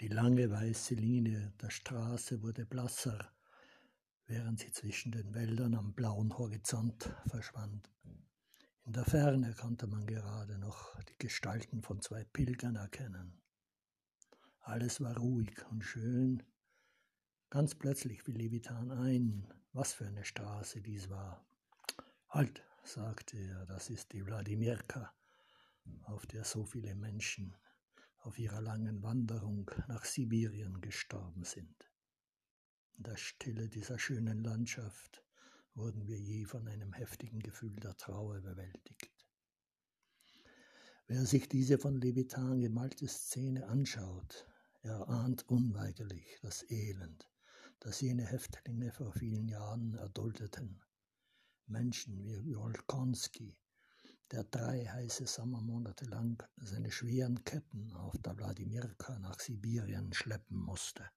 Die lange weiße Linie der Straße wurde blasser, während sie zwischen den Wäldern am blauen Horizont verschwand. In der Ferne konnte man gerade noch die Gestalten von zwei Pilgern erkennen. Alles war ruhig und schön. Ganz plötzlich fiel Levitan ein, was für eine Straße dies war. Halt, sagte er, das ist die Wladimirka, auf der so viele Menschen auf ihrer langen Wanderung nach Sibirien gestorben sind. In der Stille dieser schönen Landschaft wurden wir je von einem heftigen Gefühl der Trauer überwältigt. Wer sich diese von Levitan gemalte Szene anschaut, er ahnt unweigerlich das Elend, das jene Häftlinge vor vielen Jahren erduldeten. Menschen wie Wolkonski, der drei heiße Sommermonate lang seine schweren Ketten auf der Wladimirka nach Sibirien schleppen musste.